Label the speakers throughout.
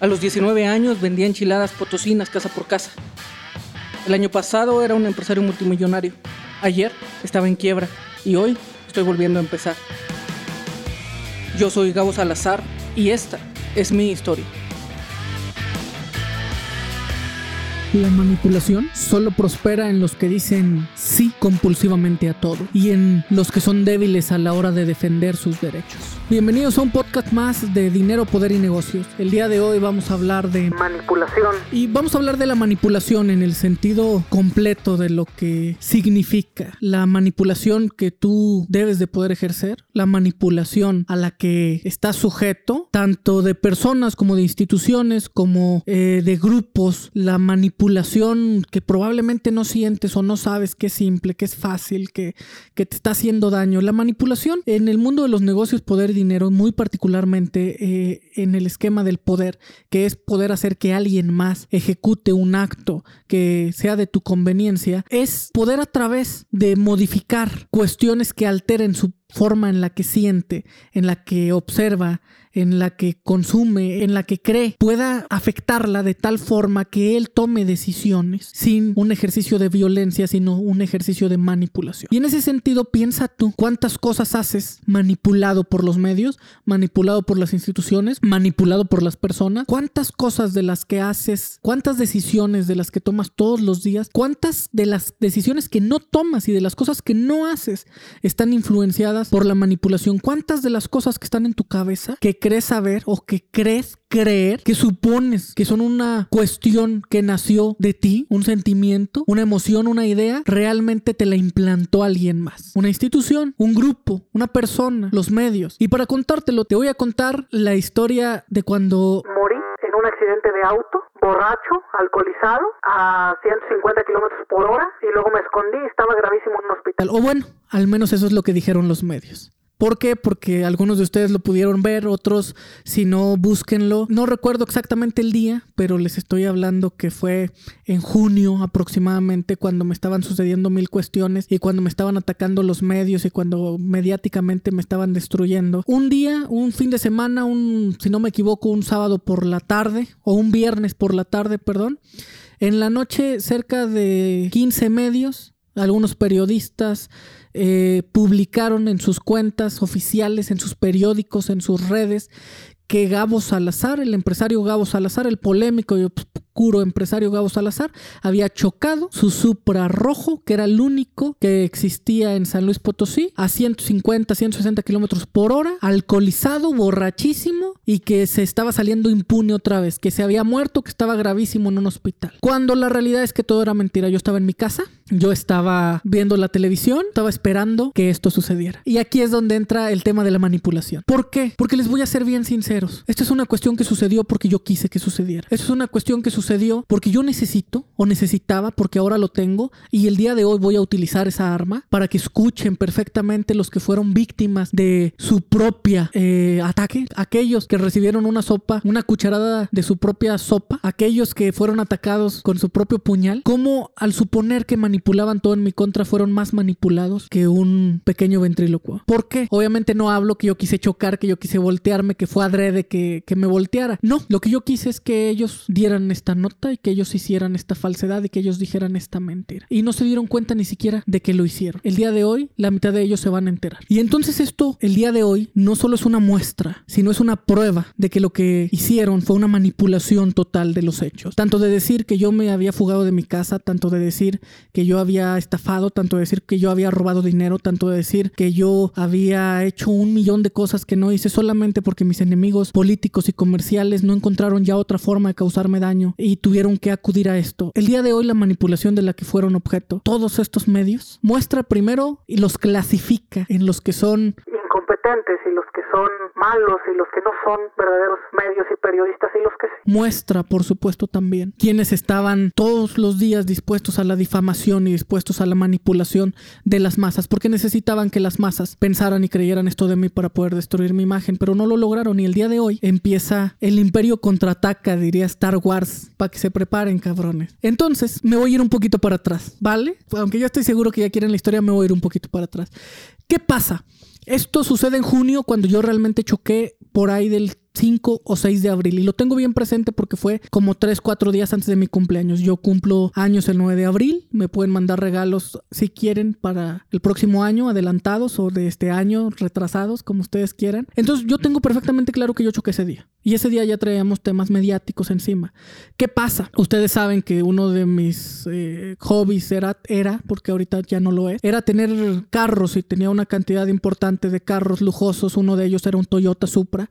Speaker 1: A los 19 años vendía enchiladas potosinas casa por casa. El año pasado era un empresario multimillonario. Ayer estaba en quiebra y hoy estoy volviendo a empezar. Yo soy Gabo Salazar y esta es mi historia. La manipulación solo prospera en los que dicen sí compulsivamente a todo y en los que son débiles a la hora de defender sus derechos. Bienvenidos a un podcast más de Dinero, Poder y Negocios. El día de hoy vamos a hablar de manipulación. Y vamos a hablar de la manipulación en el sentido completo de lo que significa. La manipulación que tú debes de poder ejercer, la manipulación a la que estás sujeto, tanto de personas como de instituciones, como eh, de grupos, la manipulación que probablemente no sientes o no sabes que es simple, que es fácil, que, que te está haciendo daño. La manipulación en el mundo de los negocios, poder y dinero, muy particularmente eh, en el esquema del poder, que es poder hacer que alguien más ejecute un acto que sea de tu conveniencia, es poder a través de modificar cuestiones que alteren su forma en la que siente, en la que observa, en la que consume, en la que cree, pueda afectarla de tal forma que él tome decisiones sin un ejercicio de violencia, sino un ejercicio de manipulación. Y en ese sentido, piensa tú cuántas cosas haces manipulado por los medios, manipulado por las instituciones, manipulado por las personas, cuántas cosas de las que haces, cuántas decisiones de las que tomas todos los días, cuántas de las decisiones que no tomas y de las cosas que no haces están influenciadas por la manipulación, cuántas de las cosas que están en tu cabeza que crees saber o que crees creer, que supones que son una cuestión que nació de ti, un sentimiento, una emoción, una idea, realmente te la implantó alguien más. Una institución, un grupo, una persona, los medios. Y para contártelo, te voy a contar la historia de cuando
Speaker 2: morí en un accidente de auto, borracho, alcoholizado, a 150 kilómetros por hora, y luego me escondí y estaba gravísimo en un hospital.
Speaker 1: O bueno, al menos eso es lo que dijeron los medios. ¿Por qué? Porque algunos de ustedes lo pudieron ver, otros si no, búsquenlo. No recuerdo exactamente el día, pero les estoy hablando que fue en junio aproximadamente cuando me estaban sucediendo mil cuestiones y cuando me estaban atacando los medios y cuando mediáticamente me estaban destruyendo. Un día, un fin de semana, un, si no me equivoco, un sábado por la tarde o un viernes por la tarde, perdón. En la noche cerca de 15 medios, algunos periodistas, eh, publicaron en sus cuentas oficiales, en sus periódicos, en sus redes, que Gabo Salazar, el empresario Gabo Salazar, el polémico y oscuro empresario Gabo Salazar, había chocado su Supra rojo, que era el único que existía en San Luis Potosí, a 150, 160 kilómetros por hora, alcoholizado, borrachísimo y que se estaba saliendo impune otra vez, que se había muerto, que estaba gravísimo en un hospital. Cuando la realidad es que todo era mentira. Yo estaba en mi casa, yo estaba viendo la televisión, estaba esperando que esto sucediera. Y aquí es donde entra el tema de la manipulación. ¿Por qué? Porque les voy a ser bien sincero esto es una cuestión que sucedió porque yo quise que sucediera. Esto es una cuestión que sucedió porque yo necesito o necesitaba porque ahora lo tengo y el día de hoy voy a utilizar esa arma para que escuchen perfectamente los que fueron víctimas de su propia eh, ataque, aquellos que recibieron una sopa, una cucharada de su propia sopa, aquellos que fueron atacados con su propio puñal, como al suponer que manipulaban todo en mi contra fueron más manipulados que un pequeño ventrílocuo. ¿Por qué? Obviamente no hablo que yo quise chocar, que yo quise voltearme, que fue adrede de que, me volteara. No, lo que yo quise es que ellos dieran esta nota y que ellos hicieran esta falsedad y que ellos dijeran esta mentira. Y no se dieron cuenta ni siquiera de que lo hicieron. El día de hoy, la mitad de ellos se van a enterar. Y entonces esto, el día de hoy, no solo es una muestra, sino es una prueba de que lo que hicieron fue una manipulación total de los hechos. Tanto de decir que yo me había fugado de mi casa, tanto de decir que yo había estafado, tanto de decir que yo había robado dinero, tanto de decir que yo había hecho un millón de cosas que no hice solamente porque mis enemigos políticos y comerciales no encontraron ya otra forma de causarme daño y tuvieron que acudir a esto. El día de hoy la manipulación de la que fueron objeto todos estos medios muestra primero y los clasifica en los que son
Speaker 2: y los que son malos y los que no son verdaderos medios y periodistas y los que sí.
Speaker 1: Muestra, por supuesto, también quienes estaban todos los días dispuestos a la difamación y dispuestos a la manipulación de las masas, porque necesitaban que las masas pensaran y creyeran esto de mí para poder destruir mi imagen, pero no lo lograron y el día de hoy empieza el imperio contraataca, diría Star Wars, para que se preparen, cabrones. Entonces, me voy a ir un poquito para atrás, ¿vale? Aunque yo estoy seguro que ya quieren la historia, me voy a ir un poquito para atrás. ¿Qué pasa? Esto sucede en junio cuando yo realmente choqué por ahí del 5 o 6 de abril. Y lo tengo bien presente porque fue como 3, 4 días antes de mi cumpleaños. Yo cumplo años el 9 de abril. Me pueden mandar regalos si quieren para el próximo año, adelantados o de este año, retrasados, como ustedes quieran. Entonces yo tengo perfectamente claro que yo choqué ese día. Y ese día ya traíamos temas mediáticos encima. ¿Qué pasa? Ustedes saben que uno de mis eh, hobbies era, era, porque ahorita ya no lo es, era tener carros y tenía una cantidad importante de carros lujosos. Uno de ellos era un Toyota Supra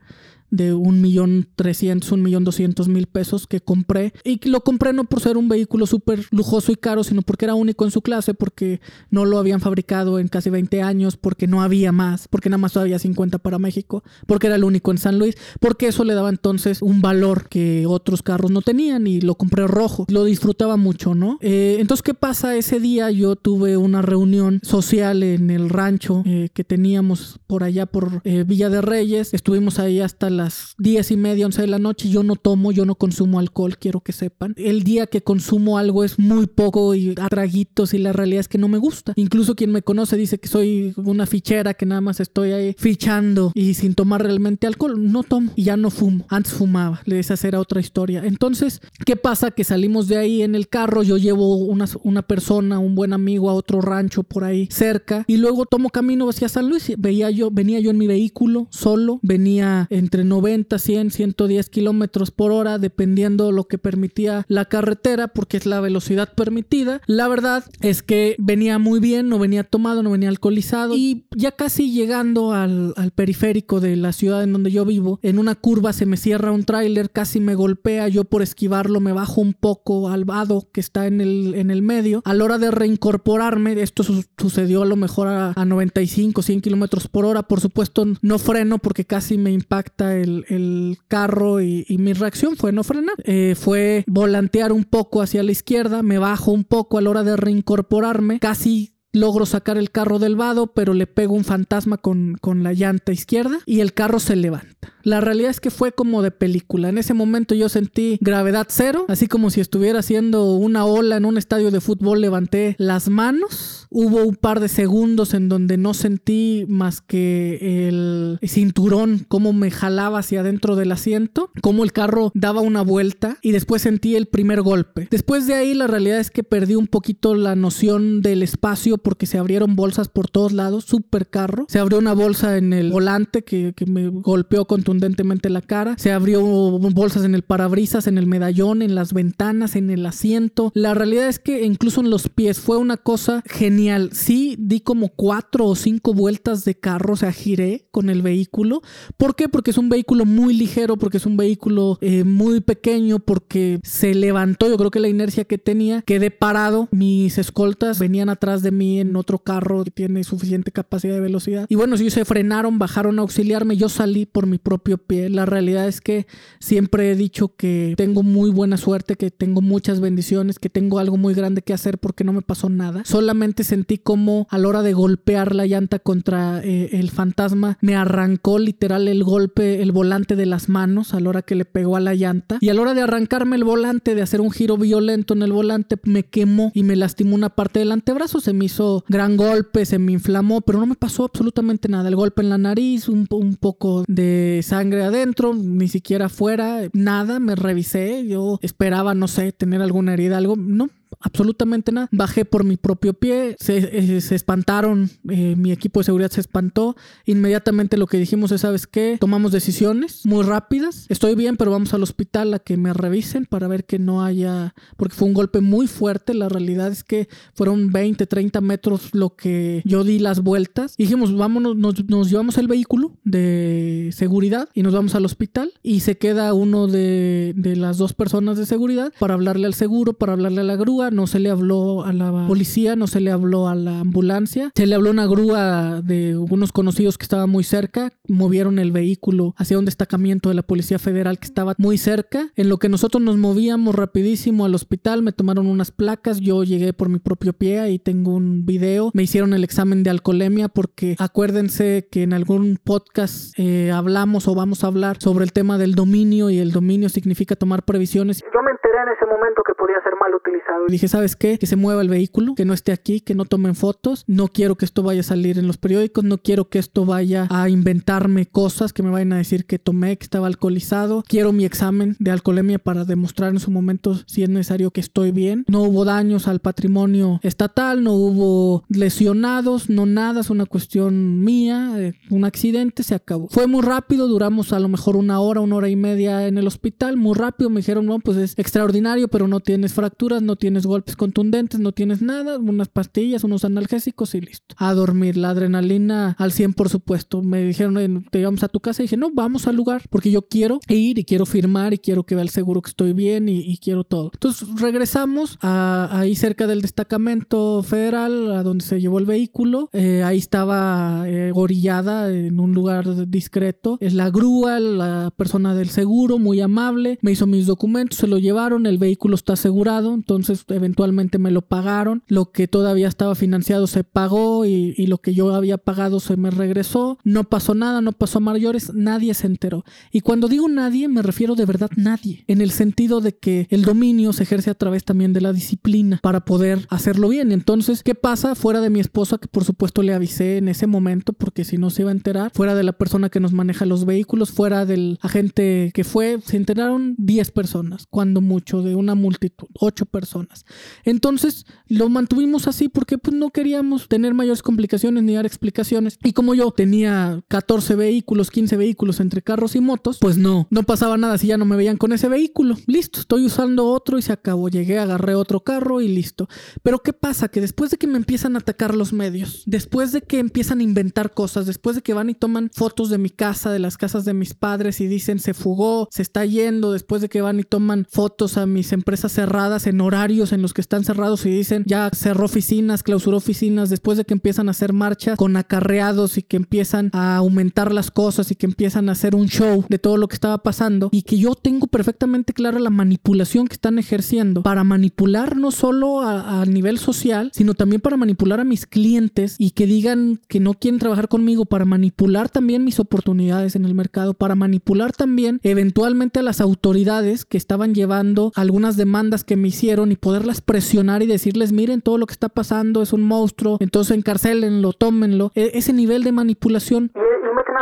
Speaker 1: de un millón trescientos, un millón doscientos mil pesos que compré. Y lo compré no por ser un vehículo súper lujoso y caro, sino porque era único en su clase, porque no lo habían fabricado en casi 20 años, porque no había más, porque nada más había 50 para México, porque era el único en San Luis, porque eso le daba entonces un valor que otros carros no tenían y lo compré rojo. Lo disfrutaba mucho, ¿no? Eh, entonces, ¿qué pasa? Ese día yo tuve una reunión social en el rancho eh, que teníamos por allá por eh, Villa de Reyes. Estuvimos ahí hasta las diez y media, once de la noche. Yo no tomo, yo no consumo alcohol, quiero que sepan. El día que consumo algo es muy poco y a traguitos y la realidad es que no me gusta. Incluso quien me conoce dice que soy una fichera, que nada más estoy ahí fichando y sin tomar realmente alcohol. No tomo y ya no fumo. Antes fumaba, esa era otra historia. Entonces, ¿qué pasa? Que salimos de ahí en el carro, yo llevo una, una persona, un buen amigo a otro rancho por ahí cerca y luego tomo camino hacia San Luis. Veía yo, venía yo en mi vehículo solo, venía entre 90, 100, 110 kilómetros por hora, dependiendo lo que permitía la carretera, porque es la velocidad permitida. La verdad es que venía muy bien, no venía tomado, no venía alcoholizado y ya casi llegando al, periférico de la ciudad en donde yo vivo, en una curva se me cierra un tráiler, casi me golpea, yo por esquivarlo me bajo un poco al vado que está en el, en el medio. A la hora de reincorporarme, esto sucedió a lo mejor a, a 95, 100 kilómetros por hora, por supuesto no freno porque casi me impacta el, carro y, y, mi reacción fue no frenar. Eh, fue volantear un poco hacia la izquierda, me bajo un poco a la hora de reincorporarme, casi logro sacar el carro del vado, pero le pego un fantasma con, con la llanta izquierda y el carro se levanta. La realidad es que fue como de película. En ese momento yo sentí gravedad cero, así como si estuviera haciendo una ola en un estadio de fútbol, levanté las manos. Hubo un par de segundos en donde no sentí más que el cinturón, cómo me jalaba hacia adentro del asiento, cómo el carro daba una vuelta y después sentí el primer golpe. Después de ahí la realidad es que perdí un poquito la noción del espacio porque se abrieron bolsas por todos lados, super carro. Se abrió una bolsa en el volante que, que me golpeó contundentemente la cara. Se abrió bolsas en el parabrisas, en el medallón, en las ventanas, en el asiento. La realidad es que incluso en los pies fue una cosa genial. Sí, di como cuatro o cinco vueltas de carro, o sea, giré con el vehículo. ¿Por qué? Porque es un vehículo muy ligero, porque es un vehículo eh, muy pequeño, porque se levantó. Yo creo que la inercia que tenía, quedé parado. Mis escoltas venían atrás de mí en otro carro que tiene suficiente capacidad de velocidad. Y bueno, si se frenaron, bajaron a auxiliarme, yo salí por mi propio pie. La realidad es que siempre he dicho que tengo muy buena suerte, que tengo muchas bendiciones, que tengo algo muy grande que hacer porque no me pasó nada. Solamente sentí como a la hora de golpear la llanta contra eh, el fantasma, me arrancó literal el golpe, el volante de las manos a la hora que le pegó a la llanta. Y a la hora de arrancarme el volante, de hacer un giro violento en el volante, me quemó y me lastimó una parte del antebrazo. Se me hizo gran golpe, se me inflamó, pero no me pasó absolutamente nada. El golpe en la nariz, un, un poco de sangre adentro, ni siquiera afuera, nada. Me revisé, yo esperaba, no sé, tener alguna herida, algo. No, absolutamente nada. Bajé por mi propio pie, se, eh, se espantaron, eh, mi equipo de seguridad se espantó. Inmediatamente lo que dijimos es, ¿sabes qué? Tomamos decisiones muy rápidas. Estoy bien, pero vamos al hospital a que me revisen para ver que no haya, porque fue un golpe muy fuerte. La realidad es que fueron 20, 30 metros lo que yo di las vueltas. dijimos, vámonos, nos, nos llevamos el vehículo de seguridad y nos vamos al hospital y se queda uno de, de las dos personas de seguridad para hablarle al seguro, para hablarle a la grúa no se le habló a la policía, no se le habló a la ambulancia, se le habló una grúa de unos conocidos que estaba muy cerca, movieron el vehículo hacia un destacamiento de la Policía Federal que estaba muy cerca, en lo que nosotros nos movíamos rapidísimo al hospital, me tomaron unas placas, yo llegué por mi propio pie y tengo un video, me hicieron el examen de alcoholemia porque acuérdense que en algún podcast eh, hablamos o vamos a hablar sobre el tema del dominio y el dominio significa tomar previsiones.
Speaker 2: Yo me enteré en ese momento que podía ser mal utilizado.
Speaker 1: Dije, ¿sabes qué? Que se mueva el vehículo, que no esté aquí, que no tomen fotos. No quiero que esto vaya a salir en los periódicos, no quiero que esto vaya a inventarme cosas que me vayan a decir que tomé, que estaba alcoholizado. Quiero mi examen de alcoholemia para demostrar en su momento si es necesario que estoy bien. No hubo daños al patrimonio estatal, no hubo lesionados, no nada, es una cuestión mía, eh, un accidente, se acabó. Fue muy rápido, duramos a lo mejor una hora, una hora y media en el hospital, muy rápido, me dijeron, no, pues es extraordinario, pero no tienes fracturas, no tienes golpes contundentes, no tienes nada, unas pastillas, unos analgésicos y listo. A dormir, la adrenalina al 100 por supuesto. Me dijeron, te llevamos a tu casa y dije, no, vamos al lugar porque yo quiero ir y quiero firmar y quiero que vea el seguro que estoy bien y, quiero todo. Entonces regresamos a, ahí cerca del destacamento federal a donde se llevó el vehículo. Eh, ahí estaba eh, gorillada en un lugar discreto. Es la grúa, la persona del seguro, muy amable. Me hizo mis documentos, se lo llevaron, el vehículo está asegurado, entonces eventualmente me lo pagaron. Lo que todavía estaba financiado se pagó y, lo que yo había pagado se me regresó. No pasó nada, no pasó a mayores, nadie se enteró. Y cuando digo nadie, me refiero de verdad nadie, en el sentido de que el dominio se ejerce a través también de la disciplina para poder hacerlo bien. Entonces, ¿qué pasa fuera de mi esposa, que por supuesto le avisé en ese momento, porque si no se iba a enterar, fuera de la persona que nos maneja los vehículos, fuera del agente que fue, se enteraron 10 personas, cuando mucho, de una multitud, 8 personas. Entonces, lo mantuvimos así porque pues, no queríamos tener mayores complicaciones ni dar explicaciones. Y como yo tenía 14 vehículos, 15 vehículos entre carros y motos, pues no, no pasaba nada si ya no me veían con ese vehículo. Listo, estoy usando otro y se acabó. Llegué, agarré otro carro y listo. Pero ¿qué pasa? Que después de que me empiezan a atacar los medios, después de que empiezan a inventar cosas, después de que van y toman fotos de mi casa, de las casas de mis padres y dicen se fugó, se está yendo, después de que van y toman fotos a mis empresas cerradas en horarios en los que están cerrados y dicen ya cerró oficinas, clausuró oficinas, después de que empiezan a hacer marchas con acarreados y que empiezan a aumentar las cosas y que empiezan a hacer un show de todo lo que estaba pasando y que yo tengo perfectamente clara la manipulación que están ejerciendo para manipular no solo a, nivel social, sino también para manipular a mis clientes y que digan que no quieren trabajar conmigo, para manipular también mis oportunidades en el mercado, para manipular también eventualmente a las autoridades que estaban llevando algunas demandas que me hicieron y poderlas presionar y decirles, miren todo lo que está pasando, es un monstruo, entonces encarcelenlo, tómenlo. E, ese nivel de manipulación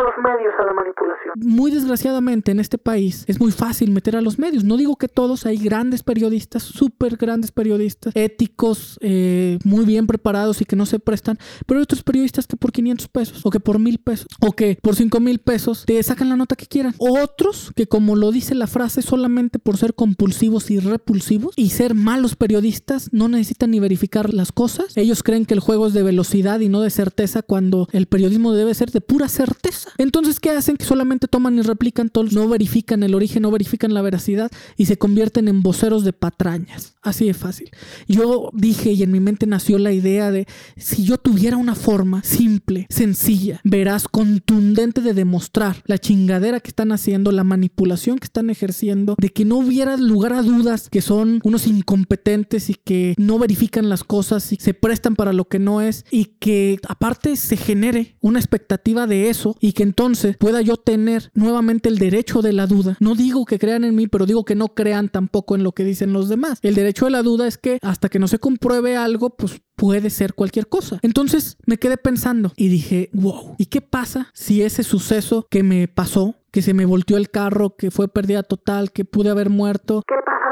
Speaker 2: los medios a la manipulación.
Speaker 1: Muy desgraciadamente en este país es muy fácil meter a los medios. No digo que todos, hay grandes periodistas, súper grandes periodistas, éticos, eh, muy bien preparados y que no se prestan, pero hay otros periodistas que por 500 pesos o que por mil pesos o que por 5 mil pesos te sacan la nota que quieran. Otros que como lo dice la frase, solamente por ser compulsivos y repulsivos y ser malos periodistas no necesitan ni verificar las cosas. Ellos creen que el juego es de velocidad y no de certeza cuando el periodismo debe ser de pura certeza. Entonces, ¿qué hacen? Que solamente toman y replican todos, no verifican el origen, no verifican la veracidad y se convierten en voceros de patrañas. Así de fácil. Yo dije y en mi mente nació la idea de si yo tuviera una forma simple, sencilla, veraz, contundente de demostrar la chingadera que están haciendo, la manipulación que están ejerciendo, de que no hubiera lugar a dudas que son unos incompetentes y que no verifican las cosas y se prestan para lo que no es y que aparte se genere una expectativa de eso y que entonces pueda yo tener nuevamente el derecho de la duda. No digo que crean en mí, pero digo que no crean tampoco en lo que dicen los demás. El derecho de la duda es que hasta que no se compruebe algo, pues puede ser cualquier cosa. Entonces me quedé pensando y dije, wow, ¿y qué pasa si ese suceso que me pasó, que se me volteó el carro, que fue pérdida total, que pude haber muerto?
Speaker 2: ¿Qué pasa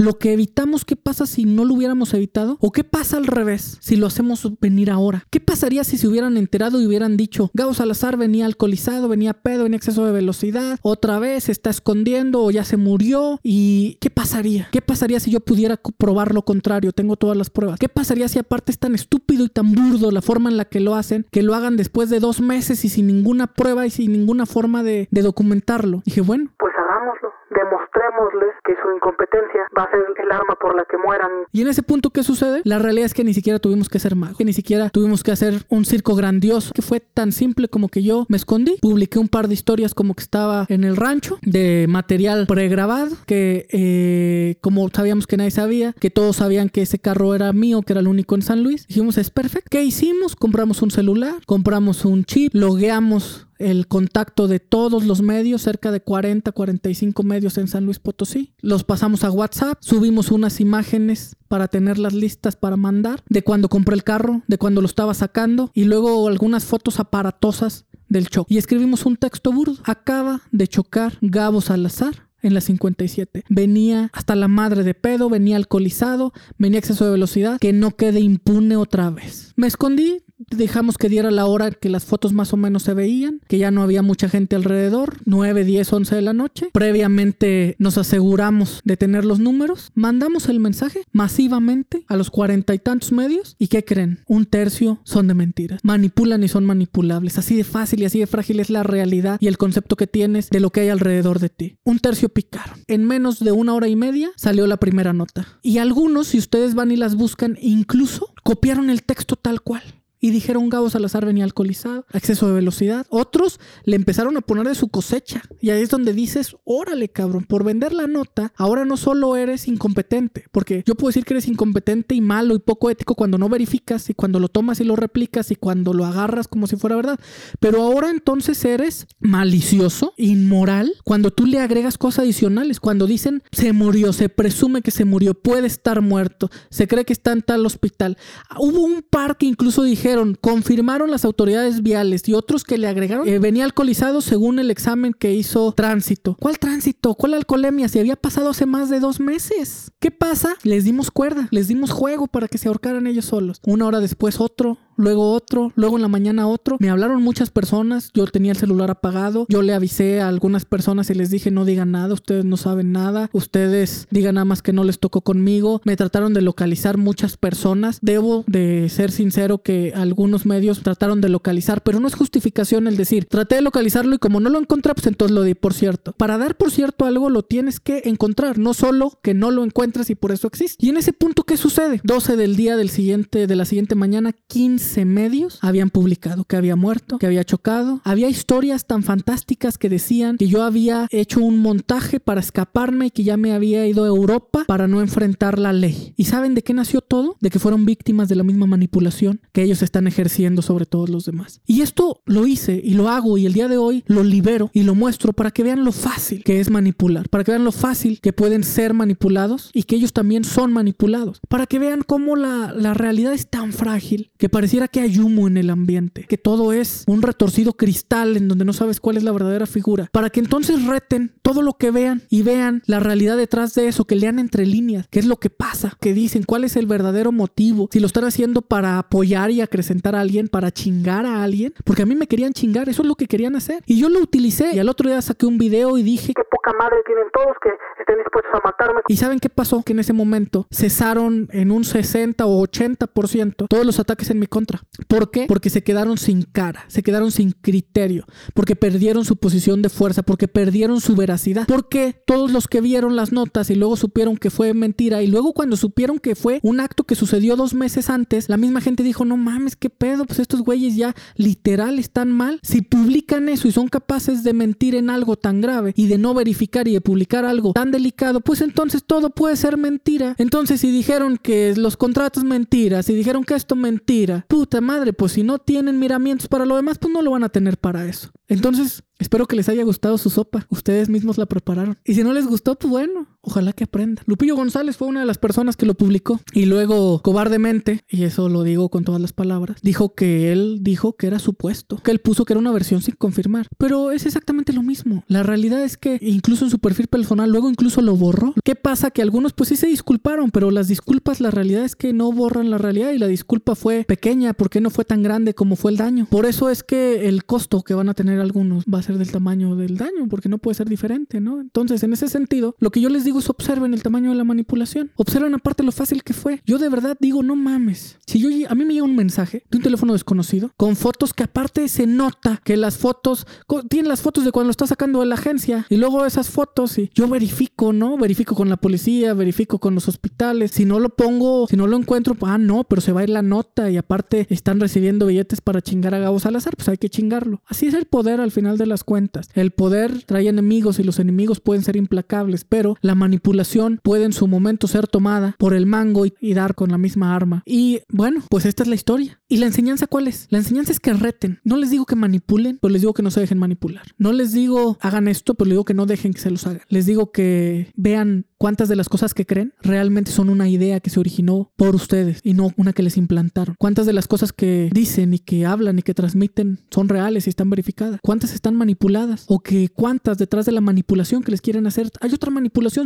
Speaker 1: lo que evitamos, ¿qué pasa si no lo hubiéramos evitado? ¿O qué pasa al revés si lo hacemos venir ahora? ¿Qué pasaría si se hubieran enterado y hubieran dicho, Gao Salazar venía alcoholizado, venía pedo, venía exceso de velocidad, otra vez se está escondiendo o ya se murió? ¿Y qué pasaría? ¿Qué pasaría si yo pudiera probar lo contrario? Tengo todas las pruebas. ¿Qué pasaría si aparte es tan estúpido y tan burdo la forma en la que lo hacen, que lo hagan después de dos meses y sin ninguna prueba y sin ninguna forma de, de documentarlo? Dije, bueno.
Speaker 2: Pues hagámoslo demostrémosles que su incompetencia va a ser el arma por la que mueran.
Speaker 1: Y en ese punto, ¿qué sucede? La realidad es que ni siquiera tuvimos que ser magos, que ni siquiera tuvimos que hacer un circo grandioso, que fue tan simple como que yo me escondí, publiqué un par de historias como que estaba en el rancho, de material pregrabado, que eh, como sabíamos que nadie sabía, que todos sabían que ese carro era mío, que era el único en San Luis, dijimos, es perfecto. ¿Qué hicimos? Compramos un celular, compramos un chip, logueamos el contacto de todos los medios, cerca de 40, 45 medios en San Luis Potosí. Los pasamos a WhatsApp, subimos unas imágenes para tenerlas listas para mandar, de cuando compré el carro, de cuando lo estaba sacando y luego algunas fotos aparatosas del choque. Y escribimos un texto burdo. Acaba de chocar Gabo Salazar en la 57. Venía hasta la madre de pedo, venía alcoholizado, venía exceso de velocidad, que no quede impune otra vez. Me escondí, dejamos que diera la hora que las fotos más o menos se veían, que ya no había mucha gente alrededor, 9, 10, 11 de la noche. Previamente nos aseguramos de tener los números, mandamos el mensaje masivamente a los cuarenta y tantos medios y ¿qué creen? Un tercio son de mentiras. Manipulan y son manipulables. Así de fácil y así de frágil es la realidad y el concepto que tienes de lo que hay alrededor de ti. Un tercio picaron. En menos de una hora y media salió la primera nota. Y algunos, si ustedes van y las buscan, incluso copiaron el texto tal cual y dijeron Gabo Salazar venía alcoholizado, exceso de velocidad. Otros le empezaron a poner de su cosecha. Y ahí es donde dices, órale cabrón, por vender la nota, ahora no solo eres incompetente, porque yo puedo decir que eres incompetente y malo y poco ético cuando no verificas y cuando lo tomas y lo replicas y cuando lo agarras como si fuera verdad. Pero ahora entonces eres malicioso, inmoral, cuando tú le agregas cosas adicionales, cuando dicen se murió, se presume que se murió, puede estar muerto, se cree que está en tal hospital. Hubo un par que incluso dije confirmaron las autoridades viales y otros que le agregaron, eh, venía alcoholizado según el examen que hizo tránsito. ¿Cuál tránsito? ¿Cuál alcoholemia? Si había pasado hace más de dos meses. ¿Qué pasa? Les dimos cuerda, les dimos juego para que se ahorcaran ellos solos. Una hora después otro, luego otro, luego en la mañana otro. Me hablaron muchas personas, yo tenía el celular apagado, yo le avisé a algunas personas y les dije no digan nada, ustedes no saben nada, ustedes digan nada más que no les tocó conmigo. Me trataron de localizar muchas personas. Debo de ser sincero que algunos medios trataron de localizar, pero no es justificación el decir, traté de localizarlo y como no lo encontré, pues entonces lo di por cierto. Para dar por cierto algo lo tienes que encontrar, no solo que no lo encuentres y por eso existe. Y en ese punto, ¿qué sucede? 12 del día del siguiente, de la siguiente mañana, 15 medios habían publicado que había muerto, que había chocado. Había historias tan fantásticas que decían que yo había hecho un montaje para escaparme y que ya me había ido a Europa para no enfrentar la ley. ¿Y saben de qué nació todo? De que fueron víctimas de la misma manipulación que ellos están ejerciendo sobre todos los demás. Y esto lo hice y lo hago y el día de hoy lo libero y lo muestro para que vean lo fácil que es manipular, para que vean lo fácil que pueden ser manipulados y que ellos también son manipulados, para que vean cómo la, la realidad es tan frágil que parecía que hay humo en el ambiente, que todo es un retorcido cristal en donde no sabes cuál es la verdadera figura, para que entonces reten todo lo que vean y vean la realidad detrás de eso, que lean entre líneas, qué es lo que pasa, que dicen cuál es el verdadero motivo, si lo están haciendo para apoyar y acrecentar a alguien, para chingar a alguien, porque a mí me querían chingar, eso es lo que querían hacer. Y yo lo utilicé y al otro día saqué un video y dije,
Speaker 2: qué poca madre tienen todos que estén dispuestos a matarme.
Speaker 1: ¿Y saben qué pasó? Que en ese momento cesaron en un 60 o 80% todos los ataques en mi contra ¿Por qué? Porque se quedaron sin cara, se quedaron sin criterio, porque perdieron su posición de fuerza, porque perdieron su veracidad, porque todos los que vieron las notas y luego supieron que fue mentira y luego cuando supieron que fue un acto que sucedió dos meses antes, la misma gente dijo, no mames, qué pedo, pues estos güeyes ya literal están mal. Si publican eso y son capaces de mentir en algo tan grave y de no verificar y de publicar algo tan delicado, pues entonces todo puede ser mentira. Entonces si dijeron que los contratos mentiras, si dijeron que esto mentira, puta madre, pues si no tienen miramientos para lo demás, pues no lo van a tener para eso. Entonces, espero que les haya gustado su sopa. Ustedes mismos la prepararon. Y si no les gustó, pues bueno, Ojalá que aprenda. Lupillo González fue una de las personas que lo publicó y luego cobardemente, y eso lo digo con todas las palabras, dijo que él dijo que era supuesto, que él puso que era una versión sin confirmar. Pero es exactamente lo mismo. La realidad es que incluso en su perfil personal luego incluso lo borró. ¿Qué pasa? Que algunos pues sí se disculparon, pero las disculpas, la realidad es que no borran la realidad y la disculpa fue pequeña porque no fue tan grande como fue el daño. Por eso es que el costo que van a tener algunos va a ser del tamaño del daño, porque no puede ser diferente, ¿no? Entonces, en ese sentido, lo que yo les digo observen el tamaño de la manipulación. Observen aparte lo fácil que fue. Yo de verdad digo, no mames. Si yo a mí me llega un mensaje de un teléfono desconocido con fotos que aparte se nota que las fotos tienen las fotos de cuando lo está sacando de la agencia y luego esas fotos y yo verifico, ¿no? Verifico con la policía, verifico con los hospitales. Si no lo pongo, si no lo encuentro, ah, no, pero se va a ir la nota y aparte están recibiendo billetes para chingar a Gabo Salazar, pues hay que chingarlo. Así es el poder al final de las cuentas. El poder trae enemigos y los enemigos pueden ser implacables, pero la manipulación puede en su momento ser tomada por el mango y, dar con la misma arma. Y bueno, pues esta es la historia. ¿Y la enseñanza cuál es? La enseñanza es que reten. No les digo que manipulen, pero les digo que no se dejen manipular. No les digo hagan esto, pero les digo que no dejen que se los hagan. Les digo que vean cuántas de las cosas que creen realmente son una idea que se originó por ustedes y no una que les implantaron. Cuántas de las cosas que dicen y que hablan y que transmiten son reales y están verificadas. Cuántas están manipuladas o que cuántas detrás de la manipulación que les quieren hacer hay otra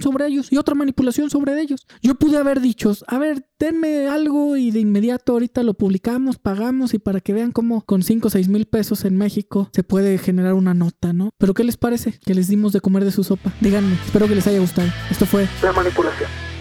Speaker 1: sobre ellos y otra manipulación sobre ellos. Yo pude haber dicho, a ver, denme algo y de inmediato ahorita lo publicamos, pagamos y para que vean cómo con 5 o 6 mil pesos en México se puede generar una nota, ¿no? Pero ¿qué les parece? Que les dimos de comer de su sopa. Díganme, espero que les haya gustado. Esto fue
Speaker 2: La manipulación.